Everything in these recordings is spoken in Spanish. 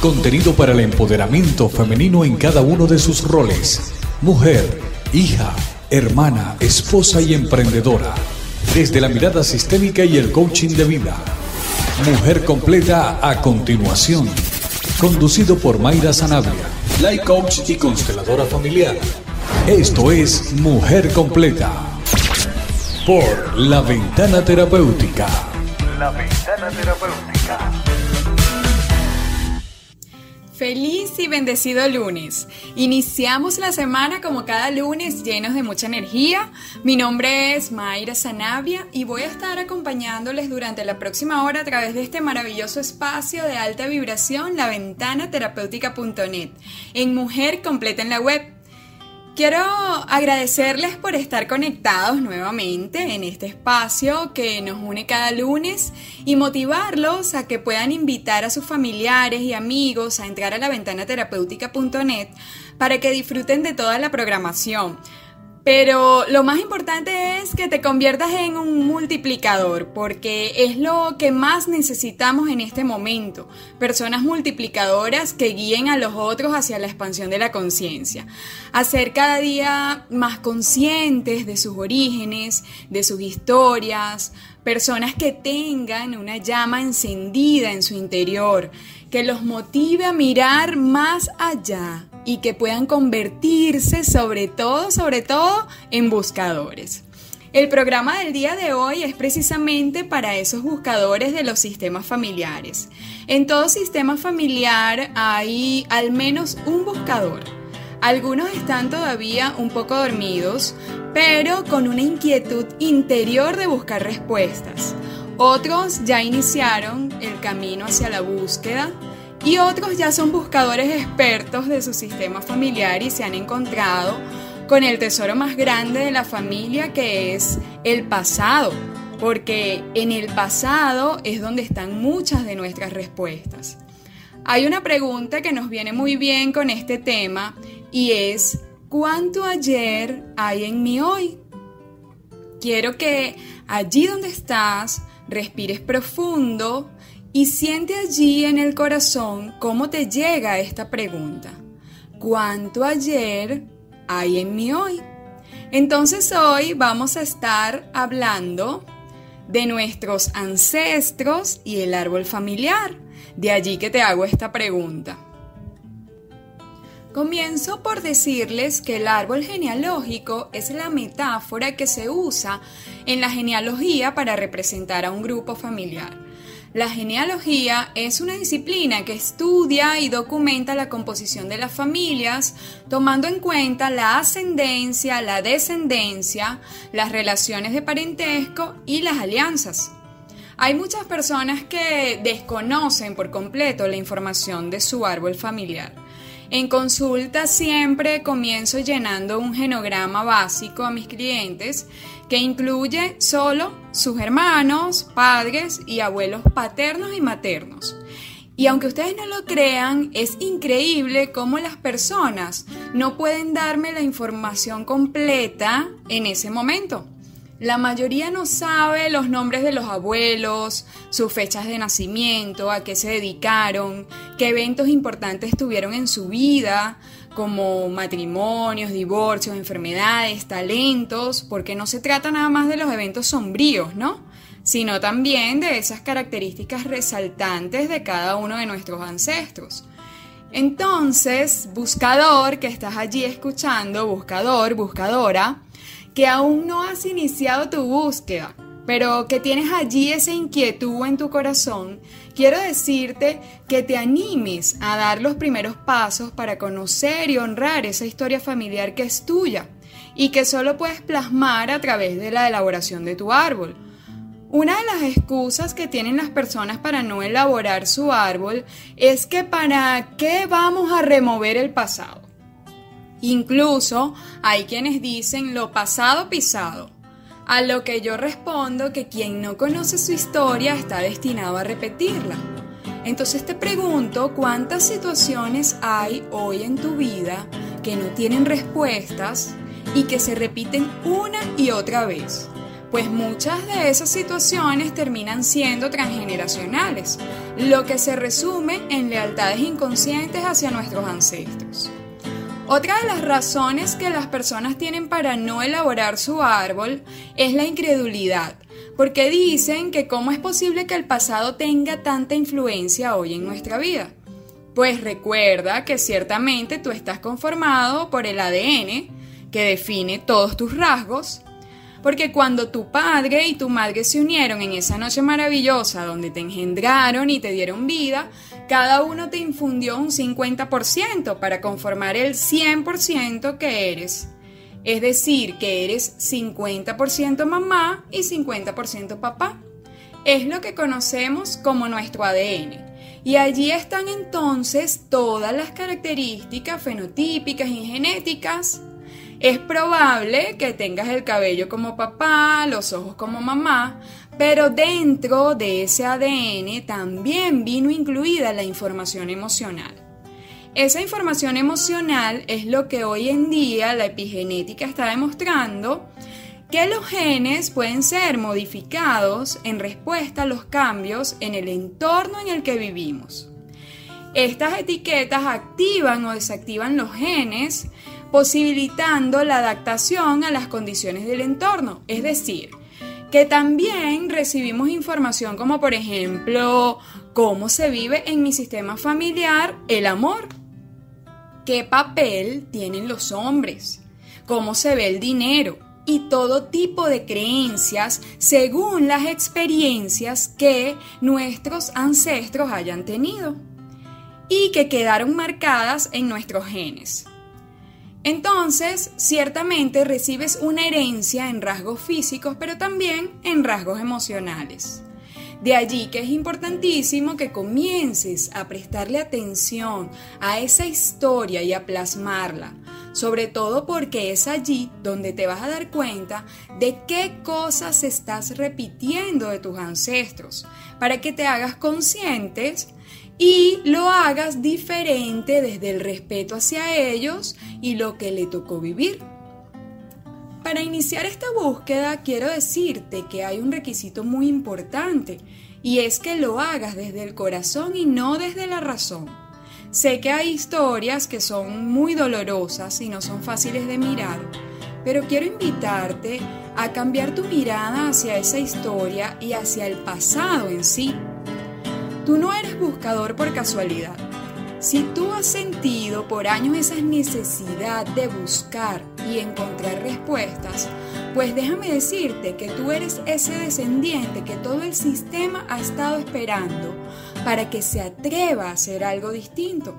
Contenido para el empoderamiento femenino en cada uno de sus roles. Mujer, hija, hermana, esposa y emprendedora. Desde la mirada sistémica y el coaching de vida. Mujer completa a continuación. Conducido por Mayra Sanabria, life coach y consteladora familiar. Esto es Mujer completa. Por La Ventana Terapéutica. La Ventana Terapéutica. Feliz y bendecido lunes. Iniciamos la semana como cada lunes llenos de mucha energía. Mi nombre es Mayra Sanabia y voy a estar acompañándoles durante la próxima hora a través de este maravilloso espacio de alta vibración, la ventana en Mujer Completa en la Web. Quiero agradecerles por estar conectados nuevamente en este espacio que nos une cada lunes y motivarlos a que puedan invitar a sus familiares y amigos a entrar a la ventana terapéutica.net para que disfruten de toda la programación. Pero lo más importante es que te conviertas en un multiplicador, porque es lo que más necesitamos en este momento. Personas multiplicadoras que guíen a los otros hacia la expansión de la conciencia. Hacer cada día más conscientes de sus orígenes, de sus historias. Personas que tengan una llama encendida en su interior, que los motive a mirar más allá y que puedan convertirse sobre todo, sobre todo, en buscadores. El programa del día de hoy es precisamente para esos buscadores de los sistemas familiares. En todo sistema familiar hay al menos un buscador. Algunos están todavía un poco dormidos, pero con una inquietud interior de buscar respuestas. Otros ya iniciaron el camino hacia la búsqueda y otros ya son buscadores expertos de su sistema familiar y se han encontrado con el tesoro más grande de la familia que es el pasado, porque en el pasado es donde están muchas de nuestras respuestas. Hay una pregunta que nos viene muy bien con este tema y es, ¿cuánto ayer hay en mí hoy? Quiero que allí donde estás respires profundo y siente allí en el corazón cómo te llega esta pregunta. ¿Cuánto ayer hay en mí hoy? Entonces hoy vamos a estar hablando de nuestros ancestros y el árbol familiar. De allí que te hago esta pregunta. Comienzo por decirles que el árbol genealógico es la metáfora que se usa en la genealogía para representar a un grupo familiar. La genealogía es una disciplina que estudia y documenta la composición de las familias, tomando en cuenta la ascendencia, la descendencia, las relaciones de parentesco y las alianzas. Hay muchas personas que desconocen por completo la información de su árbol familiar. En consulta siempre comienzo llenando un genograma básico a mis clientes que incluye solo sus hermanos, padres y abuelos paternos y maternos. Y aunque ustedes no lo crean, es increíble cómo las personas no pueden darme la información completa en ese momento. La mayoría no sabe los nombres de los abuelos, sus fechas de nacimiento, a qué se dedicaron, qué eventos importantes tuvieron en su vida, como matrimonios, divorcios, enfermedades, talentos, porque no se trata nada más de los eventos sombríos, ¿no? Sino también de esas características resaltantes de cada uno de nuestros ancestros. Entonces, buscador que estás allí escuchando, buscador, buscadora, que aún no has iniciado tu búsqueda, pero que tienes allí esa inquietud en tu corazón, quiero decirte que te animes a dar los primeros pasos para conocer y honrar esa historia familiar que es tuya y que solo puedes plasmar a través de la elaboración de tu árbol. Una de las excusas que tienen las personas para no elaborar su árbol es que para qué vamos a remover el pasado. Incluso hay quienes dicen lo pasado pisado. A lo que yo respondo que quien no conoce su historia está destinado a repetirla. Entonces te pregunto cuántas situaciones hay hoy en tu vida que no tienen respuestas y que se repiten una y otra vez. Pues muchas de esas situaciones terminan siendo transgeneracionales. lo que se resume en lealtades inconscientes hacia nuestros ancestros. Otra de las razones que las personas tienen para no elaborar su árbol es la incredulidad, porque dicen que cómo es posible que el pasado tenga tanta influencia hoy en nuestra vida. Pues recuerda que ciertamente tú estás conformado por el ADN, que define todos tus rasgos, porque cuando tu padre y tu madre se unieron en esa noche maravillosa donde te engendraron y te dieron vida, cada uno te infundió un 50% para conformar el 100% que eres. Es decir, que eres 50% mamá y 50% papá. Es lo que conocemos como nuestro ADN. Y allí están entonces todas las características fenotípicas y genéticas es probable que tengas el cabello como papá, los ojos como mamá, pero dentro de ese ADN también vino incluida la información emocional. Esa información emocional es lo que hoy en día la epigenética está demostrando que los genes pueden ser modificados en respuesta a los cambios en el entorno en el que vivimos. Estas etiquetas activan o desactivan los genes posibilitando la adaptación a las condiciones del entorno. Es decir, que también recibimos información como por ejemplo cómo se vive en mi sistema familiar el amor, qué papel tienen los hombres, cómo se ve el dinero y todo tipo de creencias según las experiencias que nuestros ancestros hayan tenido y que quedaron marcadas en nuestros genes. Entonces, ciertamente recibes una herencia en rasgos físicos, pero también en rasgos emocionales. De allí que es importantísimo que comiences a prestarle atención a esa historia y a plasmarla, sobre todo porque es allí donde te vas a dar cuenta de qué cosas estás repitiendo de tus ancestros, para que te hagas conscientes y lo hagas diferente desde el respeto hacia ellos y lo que le tocó vivir. Para iniciar esta búsqueda quiero decirte que hay un requisito muy importante y es que lo hagas desde el corazón y no desde la razón. Sé que hay historias que son muy dolorosas y no son fáciles de mirar, pero quiero invitarte a cambiar tu mirada hacia esa historia y hacia el pasado en sí Tú no eres buscador por casualidad. Si tú has sentido por años esa necesidad de buscar y encontrar respuestas, pues déjame decirte que tú eres ese descendiente que todo el sistema ha estado esperando para que se atreva a hacer algo distinto,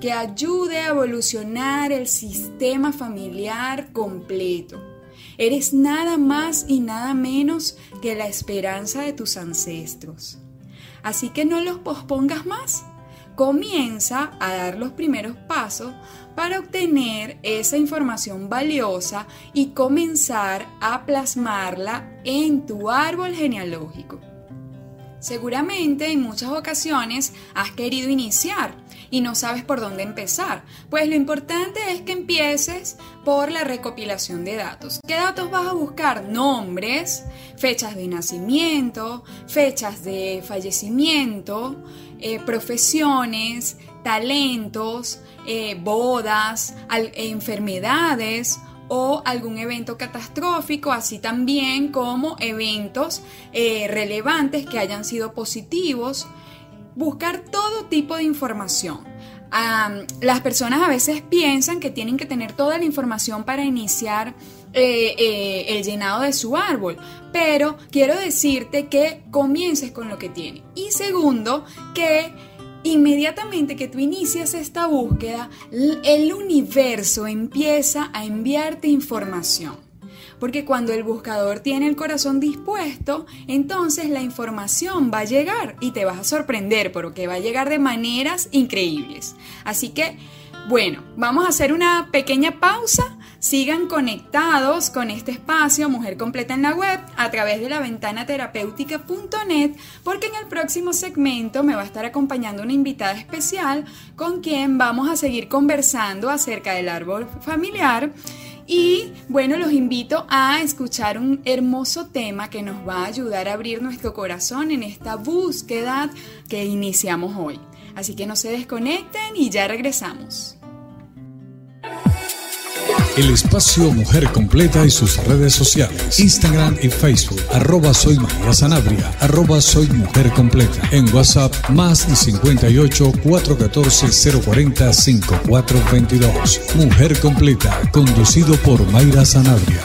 que ayude a evolucionar el sistema familiar completo. Eres nada más y nada menos que la esperanza de tus ancestros. Así que no los pospongas más. Comienza a dar los primeros pasos para obtener esa información valiosa y comenzar a plasmarla en tu árbol genealógico. Seguramente en muchas ocasiones has querido iniciar y no sabes por dónde empezar. Pues lo importante es que empieces por la recopilación de datos. ¿Qué datos vas a buscar? Nombres, fechas de nacimiento, fechas de fallecimiento, eh, profesiones, talentos, eh, bodas, enfermedades o algún evento catastrófico, así también como eventos eh, relevantes que hayan sido positivos buscar todo tipo de información. las personas a veces piensan que tienen que tener toda la información para iniciar eh, eh, el llenado de su árbol, pero quiero decirte que comiences con lo que tiene. Y segundo, que inmediatamente que tú inicias esta búsqueda, el universo empieza a enviarte información. Porque cuando el buscador tiene el corazón dispuesto, entonces la información va a llegar y te vas a sorprender porque va a llegar de maneras increíbles. Así que, bueno, vamos a hacer una pequeña pausa. Sigan conectados con este espacio Mujer Completa en la web a través de la ventana terapéutica.net porque en el próximo segmento me va a estar acompañando una invitada especial con quien vamos a seguir conversando acerca del árbol familiar Y bueno, los invito a escuchar un hermoso tema que nos va a ayudar a abrir nuestro corazón en esta búsqueda que iniciamos hoy. Así que no se desconecten y ya regresamos. El espacio Mujer Completa y sus redes sociales. Instagram y Facebook. Arroba Soy María Sanabria. Arroba Soy Mujer Completa. En WhatsApp más 58 414 040 5422. Mujer Completa. Conducido por Mayra Sanabria.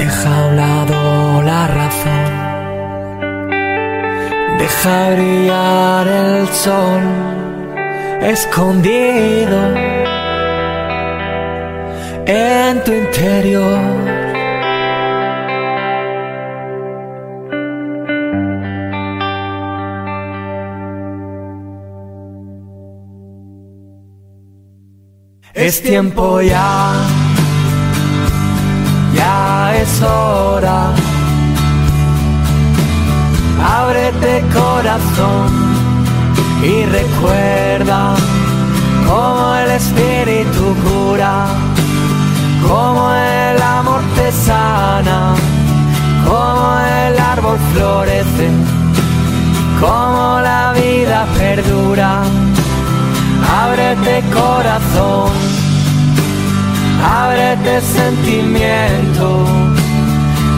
Deja a un lado la razón Deja brillar el sol escondido en tu interior. Es tiempo ya, es hora ábrete corazón y recuerda cómo el espíritu cura, cómo el amor te sana, cómo el árbol florece, cómo la vida perdura. Ábrete corazón, ábrete sentimiento,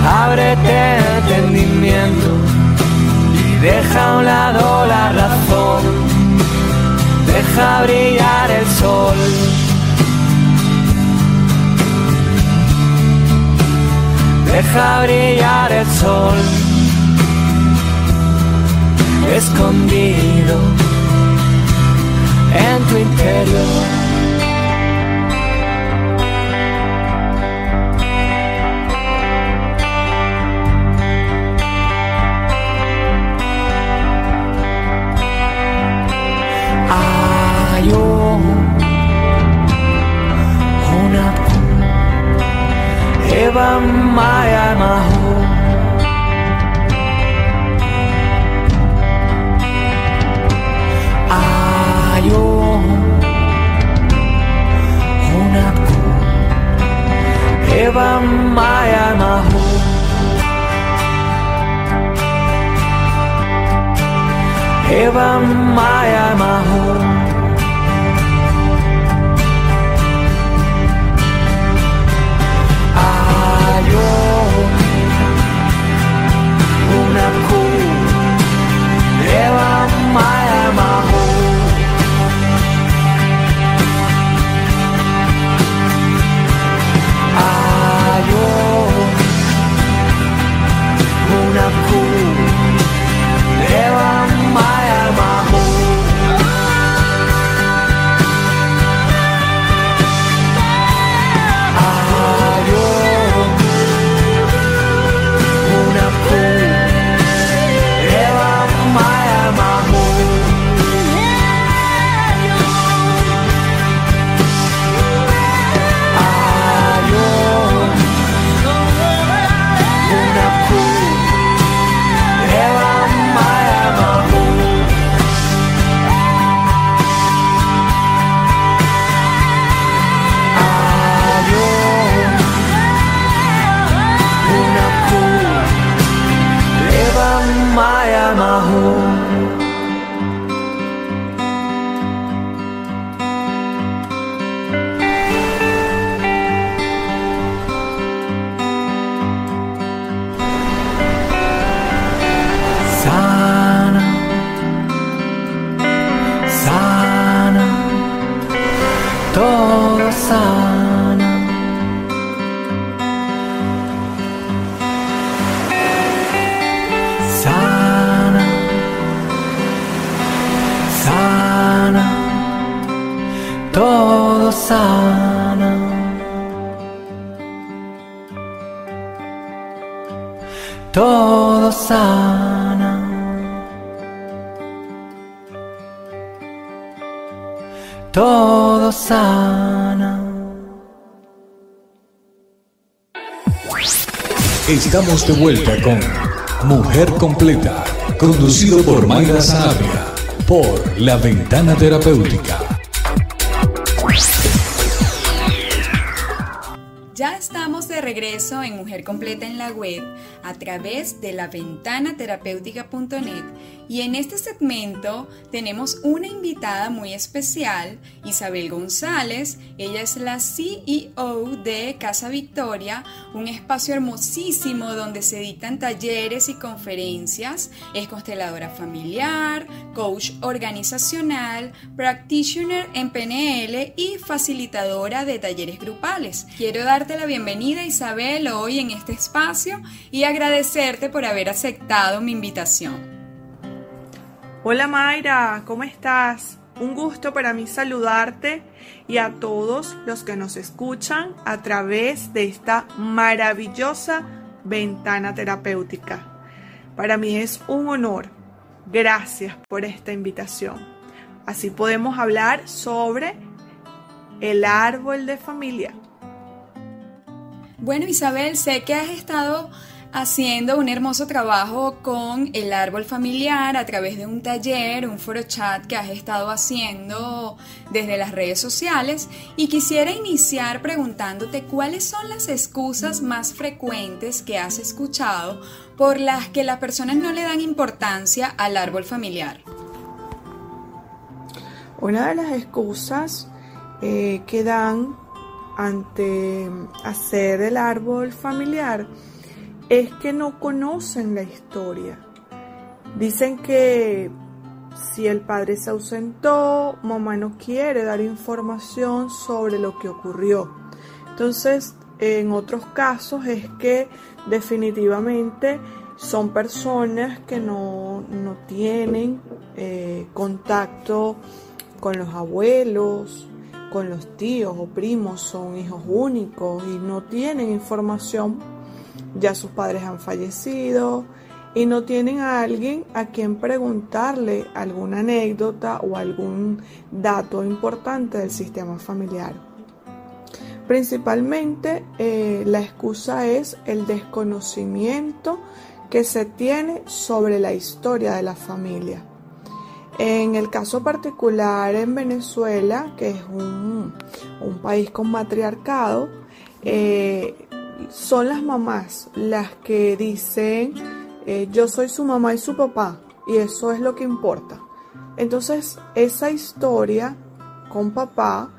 ábrete entendimiento Deja a un lado la razón, deja brillar el sol. Deja brillar el sol, escondido en tu interior. my eye, my home. Heaven, my eye, my home. Estamos de vuelta con Mujer Completa, conducido por Mayra Sanabria, por La Ventana Terapéutica. Ya estamos de regreso en Mujer Completa en la web a través de la ventana terapéutica.net y en este segmento tenemos una invitada muy especial, Isabel González. Ella es la CEO de Casa Victoria, un espacio hermosísimo donde se dictan talleres y conferencias. Es consteladora familiar, coach organizacional, practitioner en PNL y facilitadora de talleres grupales. Quiero darte la bienvenida Isabel hoy en este espacio y agradecerte por haber aceptado mi invitación. Hola Mayra, ¿cómo estás? Un gusto para mí saludarte y a todos los que nos escuchan a través de esta maravillosa ventana terapéutica. Para mí es un honor. Gracias por esta invitación. Así podemos hablar sobre el árbol de familia. Bueno Isabel, sé que has estado haciendo un hermoso trabajo con el árbol familiar a través de un taller, un foro chat que has estado haciendo desde las redes sociales y quisiera iniciar preguntándote cuáles son las excusas más frecuentes que has escuchado por las que las personas no le dan importancia al árbol familiar. Una de las excusas eh, que dan ante hacer el árbol familiar es que no conocen la historia. Dicen que si el padre se ausentó, mamá no quiere dar información sobre lo que ocurrió. Entonces, en otros casos es que definitivamente son personas que no, tienen eh, contacto con los abuelos, con los tíos o primos, son hijos únicos y no tienen información ya sus padres han fallecido y no tienen a alguien a quien preguntarle alguna anécdota o algún dato importante del sistema familiar. Principalmente eh, la excusa es el desconocimiento que se tiene sobre la historia de la familia. En el caso particular en Venezuela, que es un, país con matriarcado, eh, son las mamás las que dicen eh, yo soy su mamá y su papá y eso es lo que importa. Entonces esa historia con papá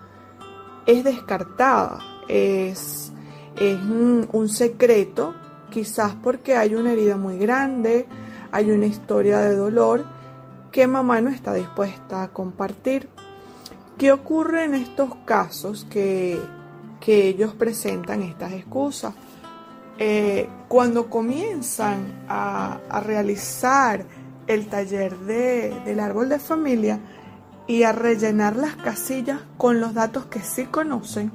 es descartada, es, es un, un secreto, quizás porque hay una herida muy grande, hay una historia de dolor que mamá no está dispuesta a compartir. ¿Qué ocurre en estos casos que que ellos presentan estas excusas. Eh, cuando comienzan a, realizar el taller del árbol de familia y a rellenar las casillas con los datos que sí conocen,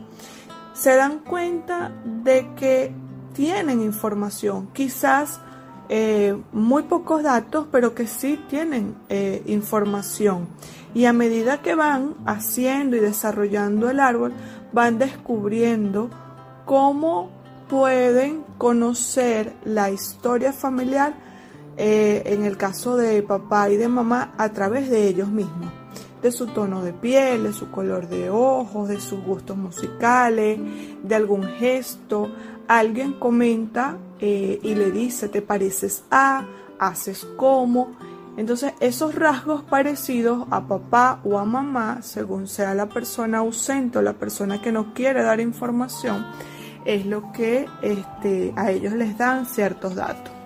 se dan cuenta de que tienen información, quizás eh, muy pocos datos, pero que sí tienen eh, información. Y a medida que van haciendo y desarrollando el árbol, van descubriendo cómo pueden conocer la historia familiar, eh, en el caso de papá y de mamá, a través de ellos mismos, de su tono de piel, de su color de ojos, de sus gustos musicales, de algún gesto. Alguien comenta eh, y le dice, te pareces a, haces como. Entonces, esos rasgos parecidos a papá o a mamá, según sea la persona ausente o la persona que no quiere dar información, es lo que este, a ellos les dan ciertos datos.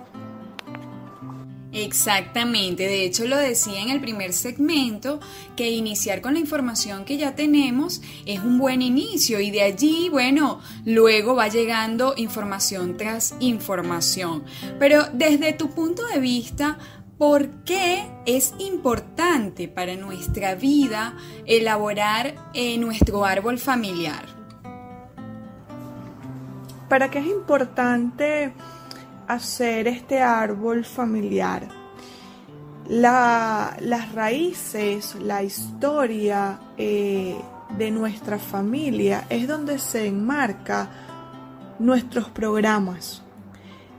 Exactamente, de hecho lo decía en el primer segmento, que iniciar con la información que ya tenemos es un buen inicio y de allí, bueno, luego va llegando información tras información. Pero desde tu punto de vista, ¿por qué es importante para nuestra vida elaborar eh, nuestro árbol familiar? ¿Para qué es importante? Hacer este árbol familiar. las raíces, la historia eh, de nuestra familia es donde se enmarca nuestros programas,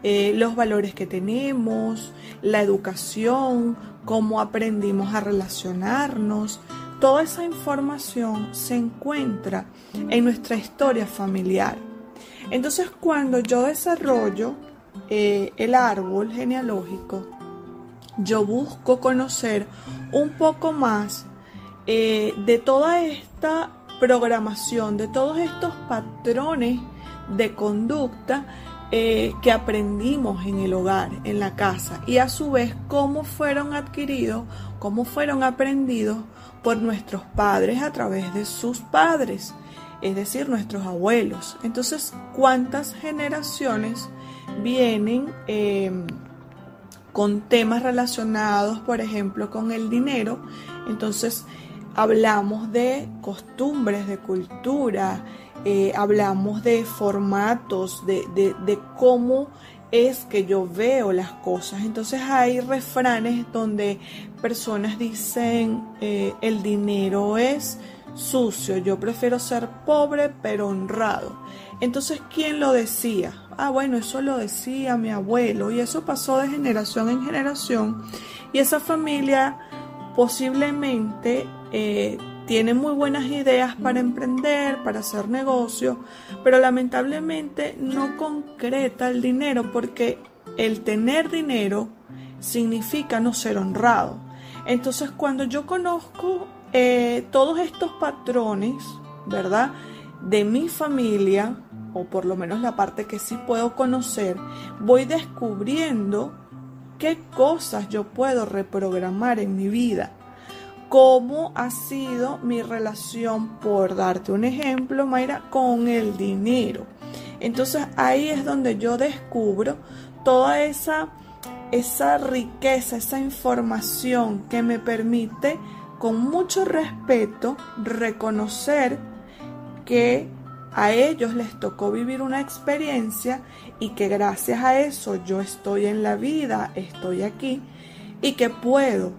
eh, los valores que tenemos, la educación, cómo aprendimos a relacionarnos. Toda esa información se encuentra en nuestra historia familiar. Entonces cuando yo desarrollo eh, el árbol genealógico, yo busco conocer un poco más eh, de toda esta programación, de todos estos patrones de conducta eh, que aprendimos en el hogar, en la casa, y a su vez cómo fueron adquiridos, cómo fueron aprendidos por nuestros padres a través de sus padres, es decir, nuestros abuelos. Entonces, ¿cuántas generaciones vienen em, con temas relacionados, por ejemplo, con el dinero. Entonces, hablamos de costumbres, de cultura, eh, hablamos de formatos, de, de, cómo es que yo veo las cosas. Entonces hay refranes donde personas dicen eh, el dinero es sucio, yo prefiero ser pobre pero honrado. Entonces, ¿quién lo decía? Ah, bueno, eso lo decía mi abuelo y eso pasó de generación en generación y esa familia posiblemente eh, tiene muy buenas ideas para emprender, para hacer negocio, pero lamentablemente no concreta el dinero porque el tener dinero significa no ser honrado. Entonces cuando yo conozco eh, todos estos patrones, ¿verdad? De mi familia, o por lo menos la parte que sí puedo conocer, voy descubriendo qué cosas yo puedo reprogramar en mi vida. Cómo ha sido mi relación, por darte un ejemplo, Mayra, con el dinero. Entonces ahí es donde yo descubro toda esa, esa riqueza, esa información que me permite con mucho respeto reconocer que a ellos les tocó vivir una experiencia y que gracias a eso yo estoy en la vida, estoy aquí y que puedo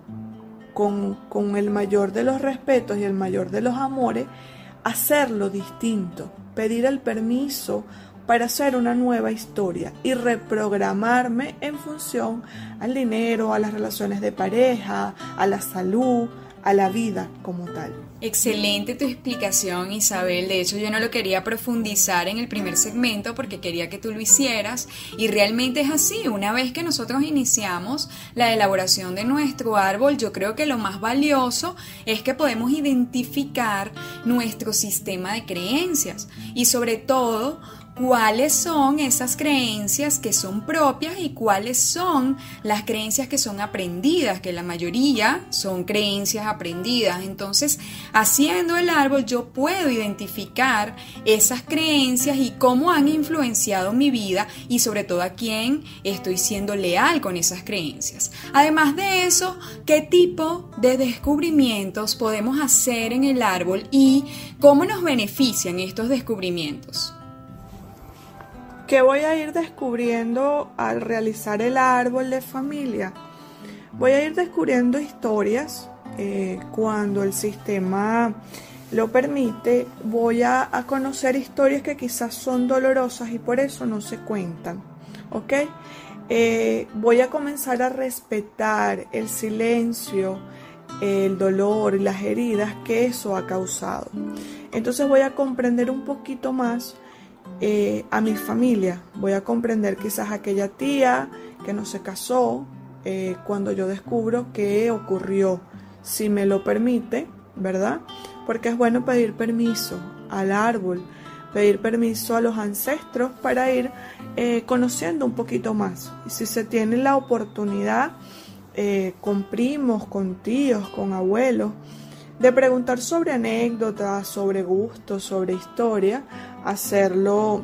con, con el mayor de los respetos y el mayor de los amores hacerlo distinto, pedir el permiso para hacer una nueva historia y reprogramarme en función al dinero, a las relaciones de pareja, a la salud, a la vida como tal. Excelente tu explicación, Isabel. De hecho, yo no lo quería profundizar en el primer segmento porque quería que tú lo hicieras. Y realmente es así. Una vez que nosotros iniciamos la elaboración de nuestro árbol, yo creo que lo más valioso es que podemos identificar nuestro sistema de creencias. Y sobre todo, cuáles son esas creencias que son propias y cuáles son las creencias que son aprendidas, que la mayoría son creencias aprendidas. Entonces, haciendo el árbol yo puedo identificar esas creencias y cómo han influenciado mi vida y sobre todo a quién estoy siendo leal con esas creencias. Además de eso, qué tipo de descubrimientos podemos hacer en el árbol y cómo nos benefician estos descubrimientos. ¿Qué voy a ir descubriendo al realizar el árbol de familia? Voy a ir descubriendo historias eh, cuando el sistema lo permite. Voy a, conocer historias que quizás son dolorosas y por eso no se cuentan. ¿Ok? Eh, voy a comenzar a respetar el silencio, el dolor y las heridas que eso ha causado. Entonces voy a comprender un poquito más eh, a mi familia. Voy a comprender quizás aquella tía que no se casó eh, cuando yo descubro qué ocurrió, si me lo permite, ¿verdad? Porque es bueno pedir permiso al árbol, pedir permiso a los ancestros para ir eh, conociendo un poquito más. Y si se tiene la oportunidad con primos, con tíos, con abuelos, de preguntar sobre anécdotas, sobre gustos, sobre historia, hacerlo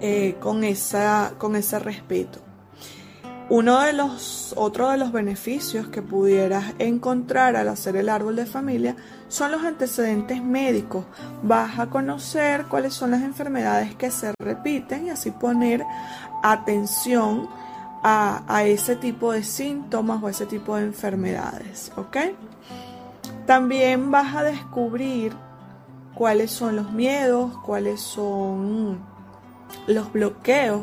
eh, con, esa, con ese respeto. Uno de los, otro de los beneficios que pudieras encontrar al hacer el árbol de familia son los antecedentes médicos. Vas a conocer cuáles son las enfermedades que se repiten y así poner atención a, a ese tipo de síntomas o ese tipo de enfermedades, ¿ok? También vas a descubrir cuáles son los miedos, cuáles son los bloqueos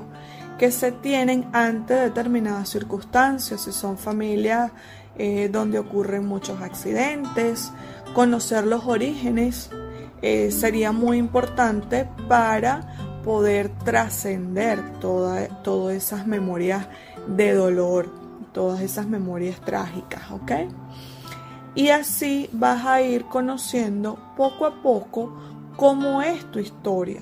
que se tienen ante determinadas circunstancias, si son familias eh, donde ocurren muchos accidentes, conocer los orígenes eh, sería muy importante para poder trascender todas esas memorias de dolor, todas esas memorias trágicas, ¿ok? Y así vas a ir conociendo poco a poco cómo es tu historia.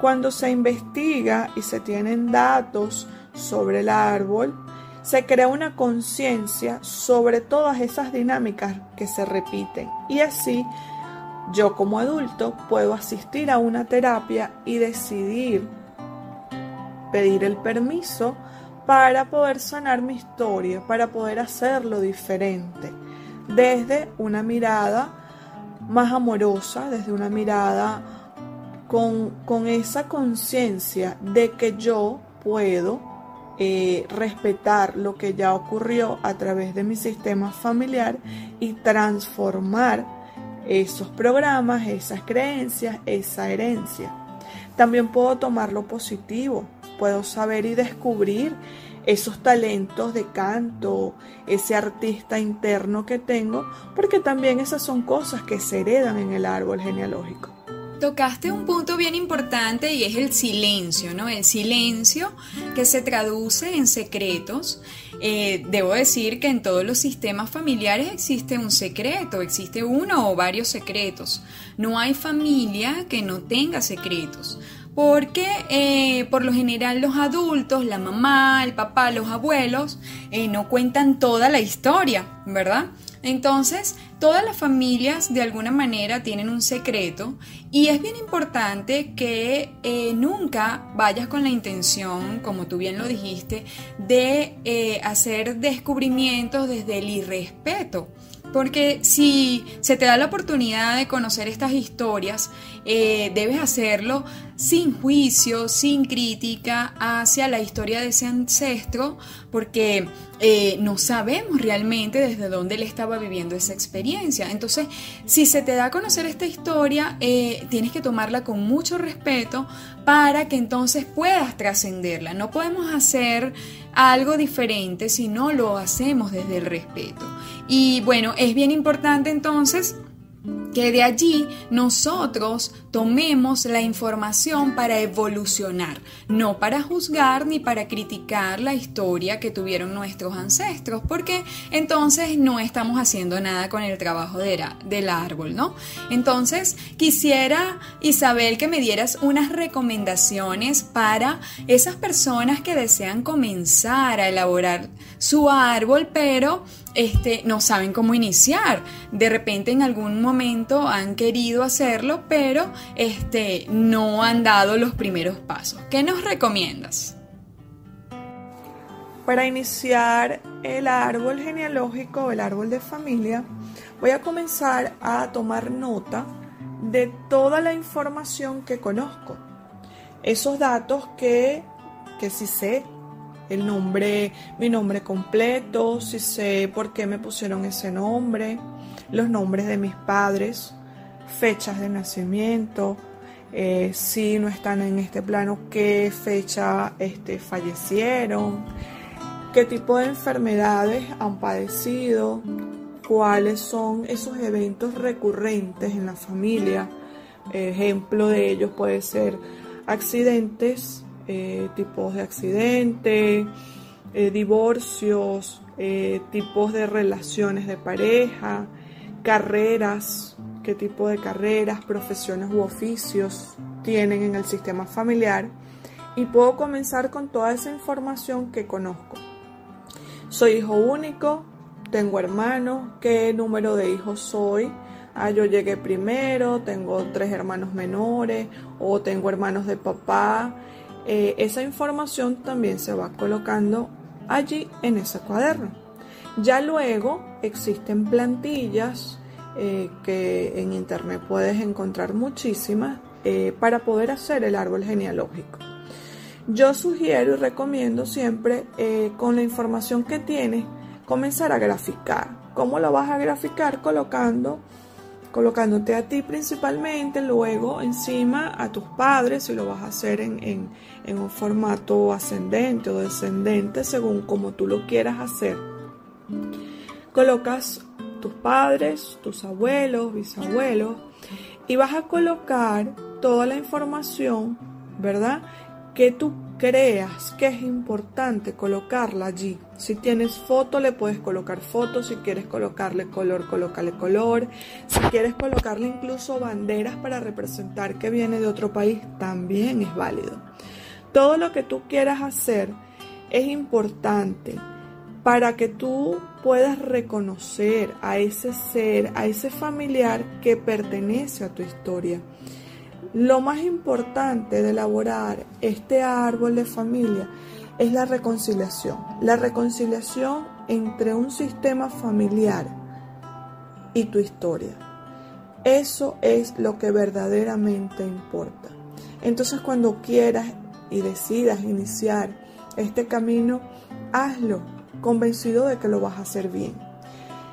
Cuando se investiga y se tienen datos sobre el árbol, se crea una conciencia sobre todas esas dinámicas que se repiten. Y así yo como adulto puedo asistir a una terapia y decidir pedir el permiso para poder sanar mi historia, para poder hacerlo diferente desde una mirada más amorosa, desde una mirada con, esa conciencia de que yo puedo eh, respetar lo que ya ocurrió a través de mi sistema familiar y transformar esos programas, esas creencias, esa herencia. También puedo tomar lo positivo, puedo saber y descubrir esos talentos de canto, ese artista interno que tengo, porque también esas son cosas que se heredan en el árbol genealógico. Tocaste un punto bien importante y es el silencio, ¿no? El silencio que se traduce en secretos. Eh, debo decir que en todos los sistemas familiares existe un secreto, existe uno o varios secretos. No hay familia que no tenga secretos porque eh, por lo general los adultos, la mamá, el papá, los abuelos, eh, no cuentan toda la historia, ¿verdad? Entonces, todas las familias de alguna manera tienen un secreto y es bien importante que eh, nunca vayas con la intención, como tú bien lo dijiste, de hacer descubrimientos desde el irrespeto. Porque si se te da la oportunidad de conocer estas historias, debes hacerlo sin juicio, sin crítica hacia la historia de ese ancestro, porque eh, no sabemos realmente desde dónde él estaba viviendo esa experiencia. Entonces, si se te da a conocer esta historia, eh, tienes que tomarla con mucho respeto para que entonces puedas trascenderla. No podemos hacer algo diferente si no lo hacemos desde el respeto. Y bueno, es bien importante entonces que de allí nosotros tomemos la información para evolucionar, no para juzgar ni para criticar la historia que tuvieron nuestros ancestros, porque entonces no estamos haciendo nada con el trabajo del árbol, ¿no? Entonces quisiera, Isabel, que me dieras unas recomendaciones para esas personas que desean comenzar a elaborar su árbol, pero este, no saben cómo iniciar. De repente en algún momento han querido hacerlo, pero este, no han dado los primeros pasos. ¿Qué nos recomiendas? Para iniciar el árbol genealógico, el árbol de familia, voy a comenzar a tomar nota de toda la información que conozco. Esos datos que, que sí sé, el nombre, mi nombre completo, si sé por qué me pusieron ese nombre, los nombres de mis padres, fechas de nacimiento, eh, si no están en este plano, qué fecha este, fallecieron, qué tipo de enfermedades han padecido, cuáles son esos eventos recurrentes en la familia. Ejemplo de ellos puede ser accidentes, eh, tipos de accidente, eh, divorcios, eh, tipos de relaciones de pareja, carreras, qué tipo de carreras, profesiones u oficios tienen en el sistema familiar y puedo comenzar con toda esa información que conozco. Soy hijo único, tengo hermanos, qué número de hijos soy. Ah, yo llegué primero, tengo tres hermanos menores o tengo hermanos de papá. Eh, esa información también se va colocando allí en ese cuaderno. Ya luego existen plantillas eh, que en internet puedes encontrar muchísimas eh, para poder hacer el árbol genealógico. Yo sugiero y recomiendo siempre con la información que tienes comenzar a graficar. ¿Cómo lo vas a graficar? Colocando colocándote a ti principalmente, luego encima a tus padres, si lo vas a hacer en, en, un formato ascendente o descendente, según como tú lo quieras hacer. Colocas tus padres, tus abuelos, bisabuelos, y vas a colocar toda la información, ¿verdad? Que tú creas que es importante colocarla allí. Si tienes foto, le puedes colocar foto. Si quieres colocarle color, colócale color. Si quieres colocarle incluso banderas para representar que viene de otro país, también es válido. Todo lo que tú quieras hacer es importante para que tú puedas reconocer a ese ser, a ese familiar que pertenece a tu historia. Lo más importante de elaborar este árbol de familia es la reconciliación. La reconciliación entre un sistema familiar y tu historia. Eso es lo que verdaderamente importa. Entonces cuando quieras y decidas iniciar este camino, hazlo convencido de que lo vas a hacer bien.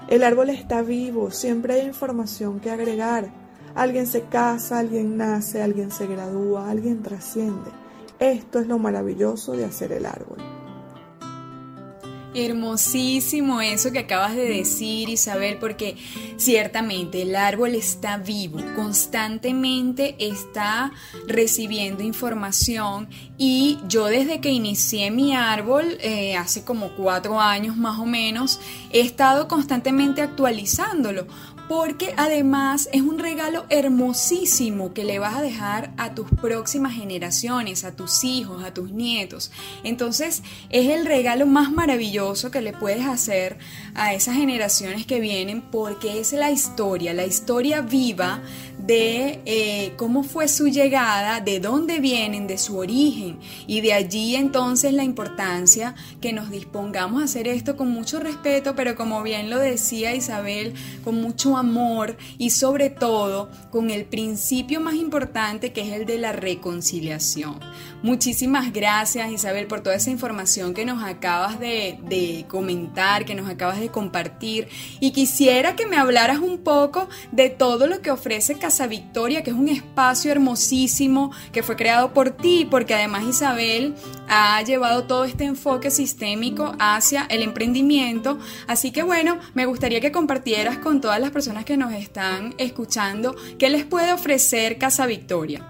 El árbol está vivo, siempre hay información que agregar. Alguien se casa, alguien nace, alguien se gradúa, alguien trasciende. Esto es lo maravilloso de hacer el árbol. Hermosísimo eso que acabas de decir, Isabel, porque ciertamente el árbol está vivo, constantemente está recibiendo información y yo desde que inicié mi árbol, eh, hace como cuatro años más o menos, he estado constantemente actualizándolo porque además es un regalo hermosísimo que le vas a dejar a tus próximas generaciones, a tus hijos, a tus nietos. Entonces es el regalo más maravilloso que le puedes hacer a esas generaciones que vienen porque es la historia, la historia viva de eh, cómo fue su llegada, de dónde vienen, de su origen. Y de allí entonces la importancia que nos dispongamos a hacer esto con mucho respeto, pero como bien lo decía Isabel, con mucho amor y sobre todo con el principio más importante que es el de la reconciliación. Muchísimas gracias Isabel por toda esa información que nos acabas de, de comentar, que nos acabas de compartir y quisiera que me hablaras un poco de todo lo que ofrece Casa Victoria, que es un espacio hermosísimo que fue creado por ti, porque además Isabel ha llevado todo este enfoque sistémico hacia el emprendimiento. Así que bueno, me gustaría que compartieras con todas las personas que nos están escuchando qué les puede ofrecer Casa Victoria.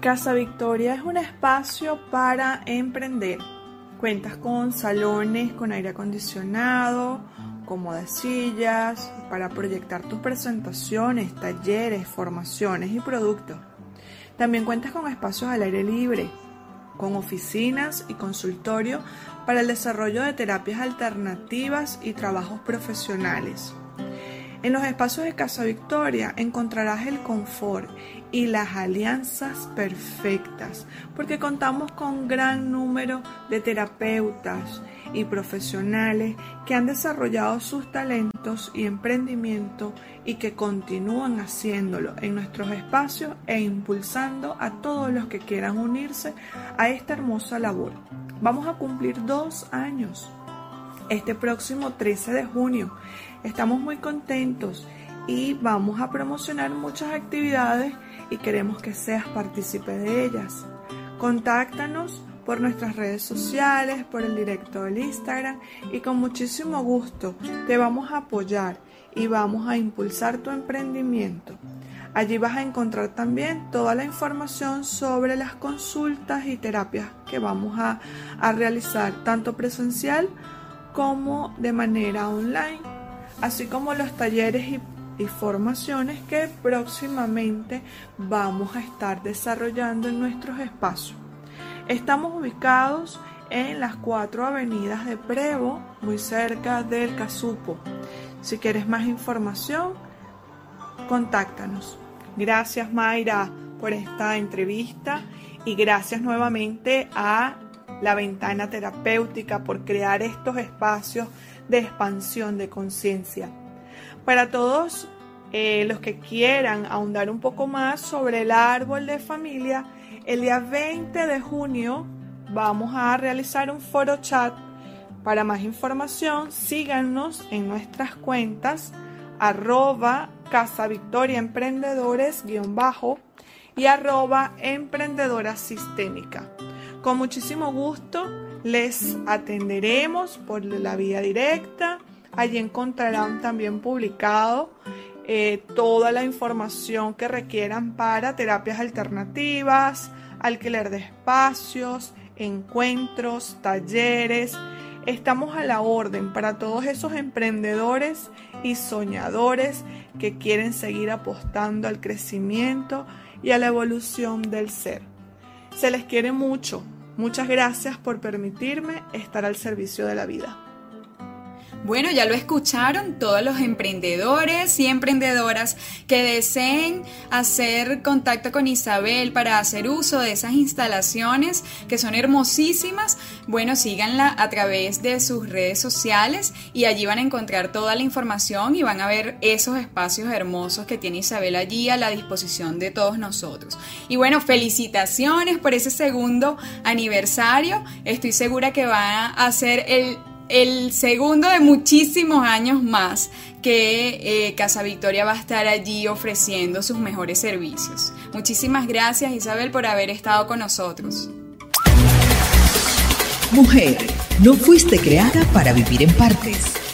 Casa Victoria es un espacio para emprender. Cuentas con salones con aire acondicionado, cómodas sillas para proyectar tus presentaciones, talleres, formaciones y productos. También cuentas con espacios al aire libre, con oficinas y consultorio para el desarrollo de terapias alternativas y trabajos profesionales. En los espacios de Casa Victoria encontrarás el confort y las alianzas perfectas, porque contamos con gran número de terapeutas y profesionales que han desarrollado sus talentos y emprendimiento y que continúan haciéndolo en nuestros espacios e impulsando a todos los que quieran unirse a esta hermosa labor. Vamos a cumplir dos años este próximo 13 de junio Estamos muy contentos y vamos a promocionar muchas actividades y queremos que seas partícipe de ellas. Contáctanos por nuestras redes sociales, por el directo del Instagram y con muchísimo gusto te vamos a apoyar y vamos a impulsar tu emprendimiento. Allí vas a encontrar también toda la información sobre las consultas y terapias que vamos a, a realizar tanto presencial como de manera online así como los talleres y, formaciones que próximamente vamos a estar desarrollando en nuestros espacios. Estamos ubicados en las cuatro avenidas de Prevo, muy cerca del Casupo. Si quieres más información, contáctanos. Gracias Mayra por esta entrevista y gracias nuevamente a la ventana terapéutica por crear estos espacios de expansión de conciencia. Para todos eh, los que quieran ahondar un poco más sobre el árbol de familia, el día 20 de junio vamos a realizar un foro chat. Para más información, síganos en nuestras cuentas arroba Casa Victoria Emprendedores bajo y arroba Emprendedora Sistémica. Con muchísimo gusto les atenderemos por la vía directa. Allí encontrarán también publicado eh, toda la información que requieran para terapias alternativas, alquiler de espacios, encuentros, talleres. Estamos a la orden para todos esos emprendedores y soñadores que quieren seguir apostando al crecimiento y a la evolución del ser. Se les quiere mucho. Muchas gracias por permitirme estar al servicio de la vida. Bueno, ya lo escucharon todos los emprendedores y emprendedoras que deseen hacer contacto con Isabel para hacer uso de esas instalaciones que son hermosísimas. Bueno, síganla a través de sus redes sociales y allí van a encontrar toda la información y van a ver esos espacios hermosos que tiene Isabel allí a la disposición de todos nosotros. Y bueno, felicitaciones por ese segundo aniversario. Estoy segura que van a ser el el segundo de muchísimos años más que eh, Casa Victoria va a estar allí ofreciendo sus mejores servicios. Muchísimas gracias Isabel por haber estado con nosotros. Mujer, no fuiste creada para vivir en partes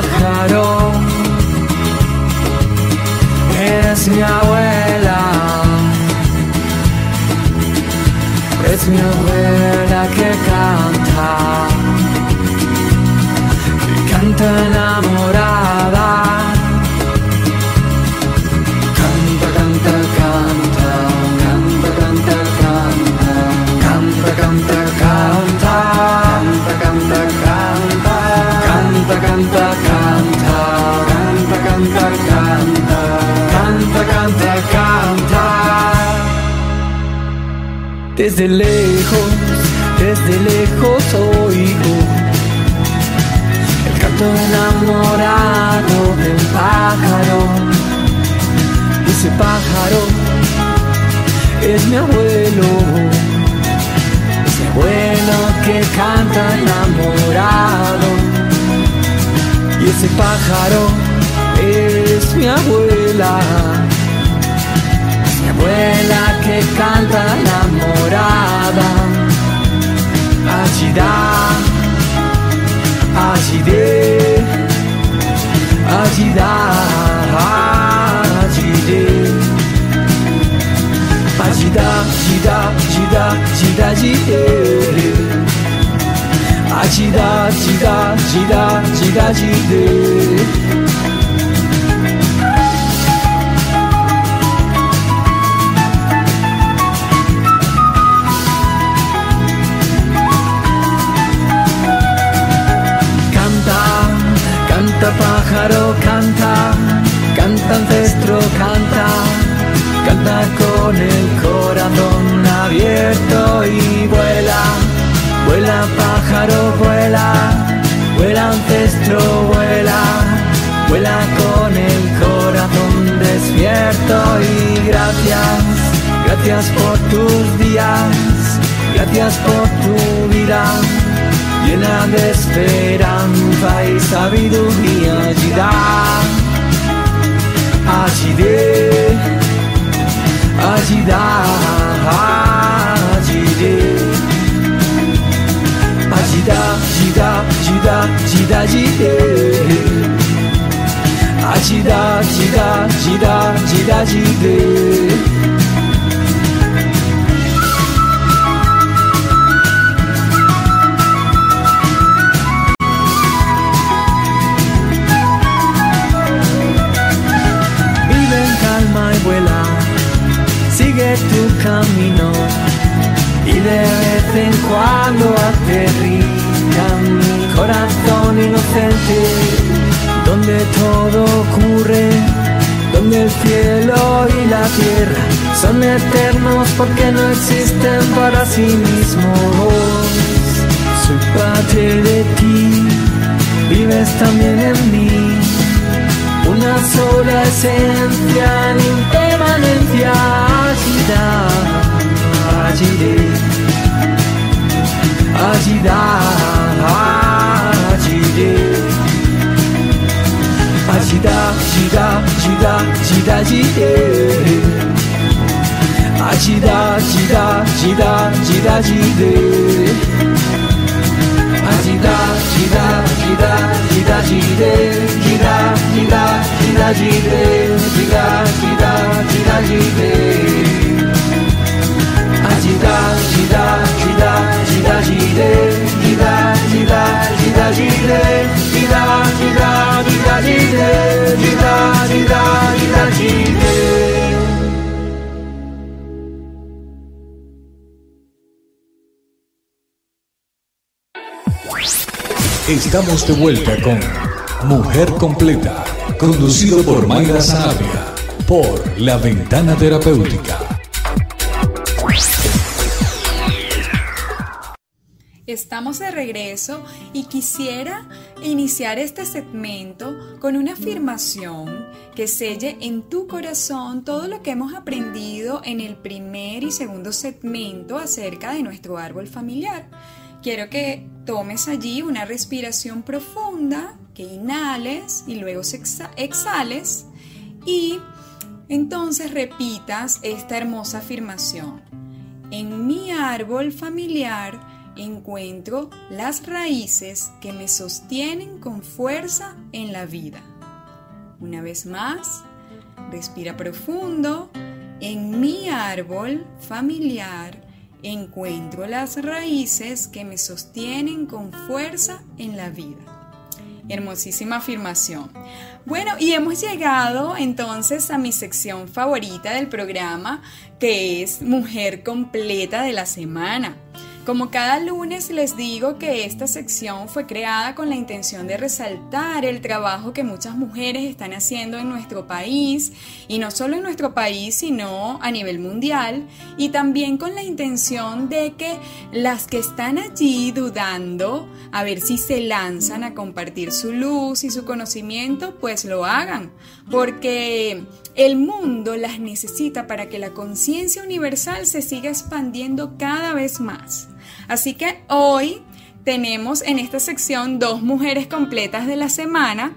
pájaro, eres mi abuela, es mi abuela que canta, que canta en la Desde lejos, desde lejos oigo el canto enamorado de un pájaro. Ese pájaro es mi abuelo, es mi abuelo que canta enamorado. Y ese pájaro es mi abuela abuela che canta innamorata agita agite agita agite agita agita agita agita agite agita agita agita agita agite Gracias por tus días, gracias por tu vida, llena de esperanza y sabiduría. Ayudar, ayudé, ayudar, ayudé. Ajudar, ajudar, ajudar, ajudar, ajudar. Ajudar, ajudar, ajudar, ajudar, ajudar. Y de vez en cuando aterriza mi corazón inocente, donde todo ocurre, donde el cielo y la tierra son eternos porque no existen para sí mismos. Soy parte de ti, vives también en mí una sola esencia en impermanencia 味で味だ味で味だ味だ味だ味だ味で味だ味だ味だ味だ味で味だ味だ味だ味だ味で味だ味だ味だ味で味だ味だ味だ味で Estamos de vuelta con Mujer Completa, conducido por Mayra Sanabria, por La Ventana Terapéutica. Estamos de regreso y quisiera iniciar este segmento con una afirmación que selle en tu corazón todo lo que hemos aprendido en el primer y segundo segmento acerca de nuestro árbol familiar. Quiero que tomes allí una respiración profunda, que inhales y luego exhales y entonces repitas esta hermosa afirmación. En mi árbol familiar encuentro las raíces que me sostienen con fuerza en la vida. Una vez más, respira profundo. En mi árbol familiar encuentro las raíces que me sostienen con fuerza en la vida. Hermosísima afirmación. Bueno, y hemos llegado entonces a mi sección favorita del programa, que es Mujer Completa de la Semana. Como cada lunes les digo que esta sección fue creada con la intención de resaltar el trabajo que muchas mujeres están haciendo en nuestro país, y no solo en nuestro país, sino a nivel mundial, y también con la intención de que las que están allí dudando, a ver si se lanzan a compartir su luz y su conocimiento, pues lo hagan, porque el mundo las necesita para que la conciencia universal se siga expandiendo cada vez más. Así que hoy tenemos en esta sección dos mujeres completas de la semana.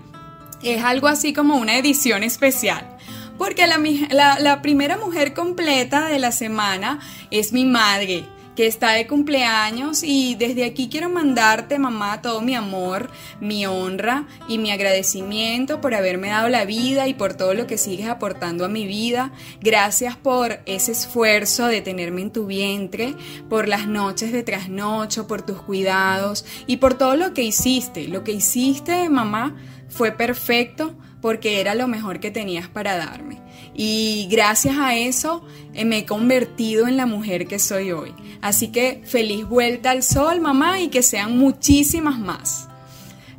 Es algo así como una edición especial. Porque la, primera mujer completa de la semana es mi madre que está de cumpleaños y desde aquí quiero mandarte, mamá, todo mi amor, mi honra y mi agradecimiento por haberme dado la vida y por todo lo que sigues aportando a mi vida. Gracias por ese esfuerzo de tenerme en tu vientre, por las noches de trasnocho, por tus cuidados y por todo lo que hiciste. Lo que hiciste, mamá, fue perfecto porque era lo mejor que tenías para darme. Y gracias a eso eh, me he convertido en la mujer que soy hoy. Así que feliz vuelta al sol, mamá, y que sean muchísimas más.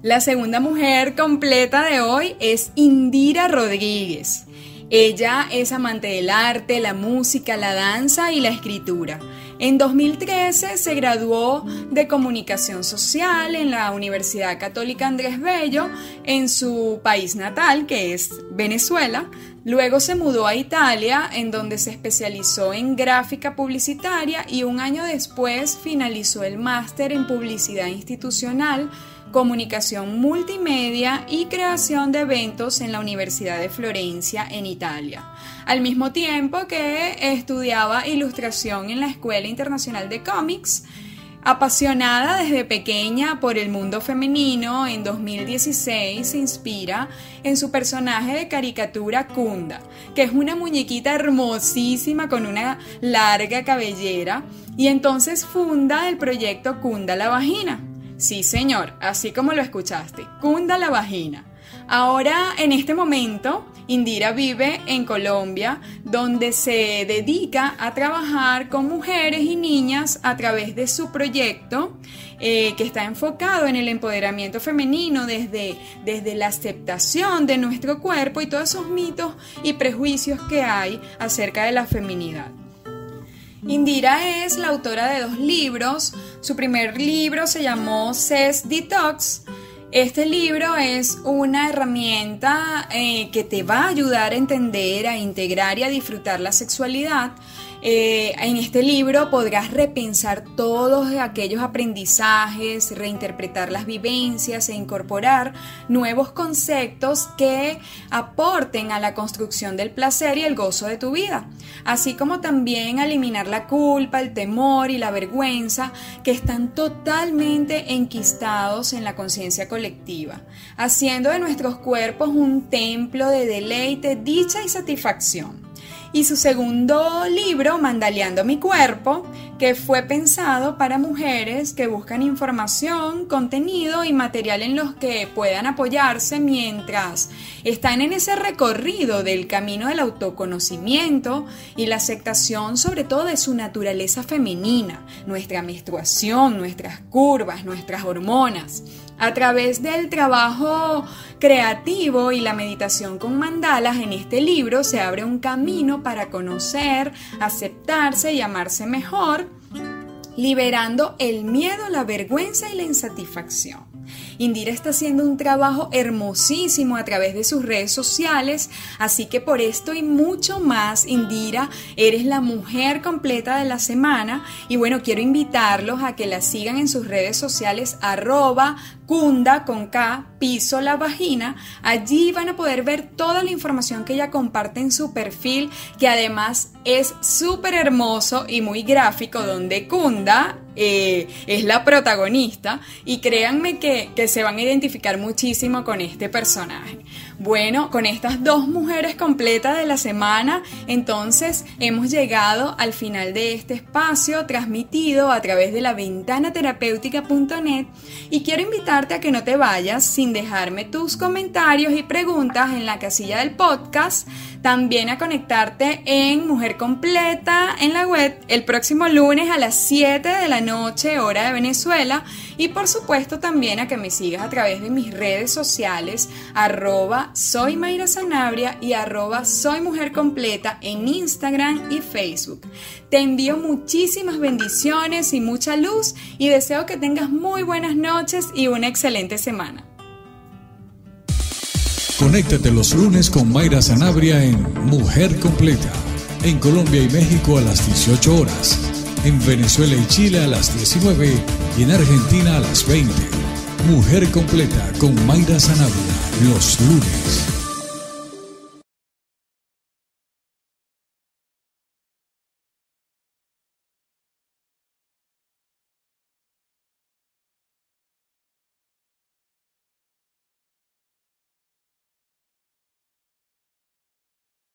La segunda mujer completa de hoy es Indira Rodríguez. Ella es amante del arte, la música, la danza y la escritura. En 2013 se graduó de comunicación social en la Universidad Católica Andrés Bello en su país natal, que es Venezuela. Luego se mudó a Italia, en donde se especializó en gráfica publicitaria y un año después finalizó el máster en publicidad institucional comunicación multimedia y creación de eventos en la Universidad de Florencia en Italia, al mismo tiempo que estudiaba ilustración en la Escuela Internacional de Cómics. Apasionada desde pequeña por el mundo femenino, en 2016 se inspira en su personaje de caricatura Kunda, que es una muñequita hermosísima con una larga cabellera, y entonces funda el proyecto Kunda la Vagina Sí, señor, así como lo escuchaste, cunda la vagina. Ahora, en este momento, Indira vive en Colombia, donde se dedica a trabajar con mujeres y niñas a través de su proyecto, eh, que está enfocado en el empoderamiento femenino desde, desde la aceptación de nuestro cuerpo y todos esos mitos y prejuicios que hay acerca de la feminidad. Indira es la autora de dos libros. Su primer libro se llamó CES Detox. Este libro es una herramienta eh, que te va a ayudar a entender, a integrar y a disfrutar la sexualidad eh, en este libro podrás repensar todos aquellos aprendizajes, reinterpretar las vivencias e incorporar nuevos conceptos que aporten a la construcción del placer y el gozo de tu vida, así como también eliminar la culpa, el temor y la vergüenza que están totalmente enquistados en la conciencia colectiva, haciendo de nuestros cuerpos un templo de deleite, dicha y satisfacción y su segundo libro, Mandaleando mi cuerpo, que fue pensado para mujeres que buscan información, contenido y material en los que puedan apoyarse mientras están en ese recorrido del camino del autoconocimiento y la aceptación sobre todo de su naturaleza femenina, nuestra menstruación, nuestras curvas, nuestras hormonas. A través del trabajo creativo y la meditación con mandalas en este libro se abre un camino para conocer, aceptarse y amarse mejor, liberando el miedo, la vergüenza y la insatisfacción. Indira está haciendo un trabajo hermosísimo a través de sus redes sociales, así que por esto y mucho más, Indira, eres la mujer completa de la semana y bueno, quiero invitarlos a que la sigan en sus redes sociales arroba Cunda con K, piso la vagina. Allí van a poder ver toda la información que ella comparte en su perfil, que además es súper hermoso y muy gráfico, donde Kunda eh, es la protagonista y créanme que, que se van a identificar muchísimo con este personaje. Bueno, con estas dos mujeres completas de la semana, entonces hemos llegado al final de este espacio transmitido a través de la ventana terapéutica.net y quiero invitarte a que no te vayas sin dejarme tus comentarios y preguntas en la casilla del podcast, también a conectarte en Mujer Completa en la web el próximo lunes a las 7 de la noche hora de Venezuela. Y por supuesto también a que me sigas a través de mis redes sociales soy Mayra Sanabria y arroba soy en Instagram y Facebook. Te envío muchísimas bendiciones y mucha luz y deseo que tengas muy buenas noches y una excelente semana. Conéctate los lunes con Mayra Sanabria en Mujer Completa. En Colombia y México a las 18 horas. En Venezuela y Chile a las 19 y en Argentina a las 20. Mujer Completa con Mayra Sanabria los lunes.